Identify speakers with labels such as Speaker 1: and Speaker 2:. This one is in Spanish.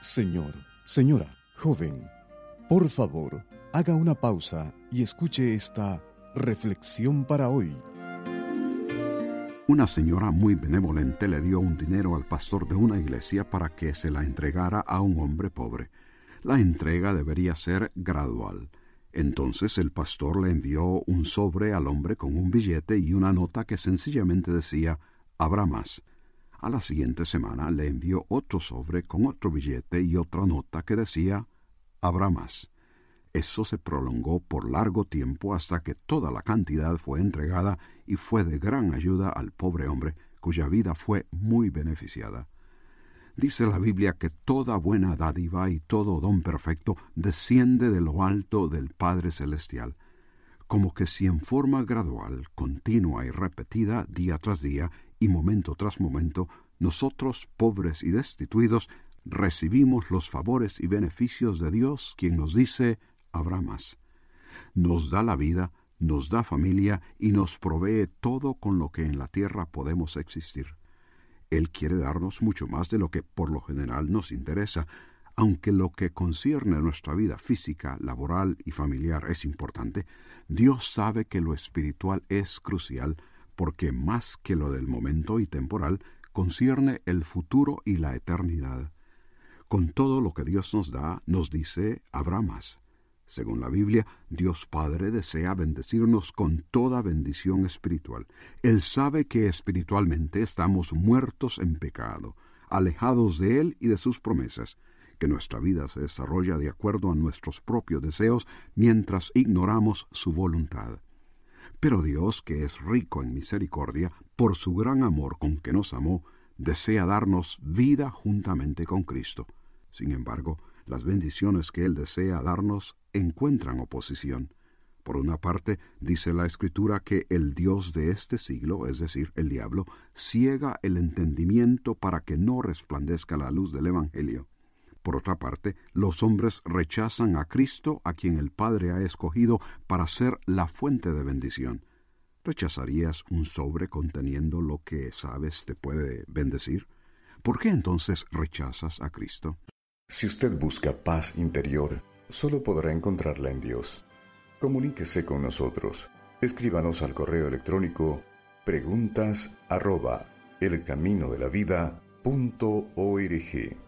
Speaker 1: Señor, señora, joven, por favor, haga una pausa y escuche esta reflexión para hoy.
Speaker 2: Una señora muy benevolente le dio un dinero al pastor de una iglesia para que se la entregara a un hombre pobre. La entrega debería ser gradual. Entonces el pastor le envió un sobre al hombre con un billete y una nota que sencillamente decía Habrá más. A la siguiente semana le envió otro sobre con otro billete y otra nota que decía Habrá más. Eso se prolongó por largo tiempo hasta que toda la cantidad fue entregada y fue de gran ayuda al pobre hombre, cuya vida fue muy beneficiada. Dice la Biblia que toda buena dádiva y todo don perfecto desciende de lo alto del Padre Celestial, como que si en forma gradual, continua y repetida día tras día y momento tras momento, nosotros, pobres y destituidos, recibimos los favores y beneficios de Dios, quien nos dice, habrá más. Nos da la vida, nos da familia y nos provee todo con lo que en la tierra podemos existir. Él quiere darnos mucho más de lo que por lo general nos interesa, aunque lo que concierne a nuestra vida física, laboral y familiar es importante, Dios sabe que lo espiritual es crucial porque más que lo del momento y temporal, concierne el futuro y la eternidad. Con todo lo que Dios nos da, nos dice, habrá más. Según la Biblia, Dios Padre desea bendecirnos con toda bendición espiritual. Él sabe que espiritualmente estamos muertos en pecado, alejados de Él y de sus promesas, que nuestra vida se desarrolla de acuerdo a nuestros propios deseos mientras ignoramos su voluntad. Pero Dios, que es rico en misericordia, por su gran amor con que nos amó, desea darnos vida juntamente con Cristo. Sin embargo, las bendiciones que Él desea darnos encuentran oposición. Por una parte, dice la Escritura que el Dios de este siglo, es decir, el diablo, ciega el entendimiento para que no resplandezca la luz del Evangelio. Por otra parte, los hombres rechazan a Cristo, a quien el Padre ha escogido para ser la fuente de bendición. ¿Rechazarías un sobre conteniendo lo que sabes te puede bendecir? ¿Por qué entonces rechazas a Cristo?
Speaker 1: Si usted busca paz interior, solo podrá encontrarla en Dios. Comuníquese con nosotros. Escríbanos al correo electrónico preguntas arroba elcaminodelavida.org.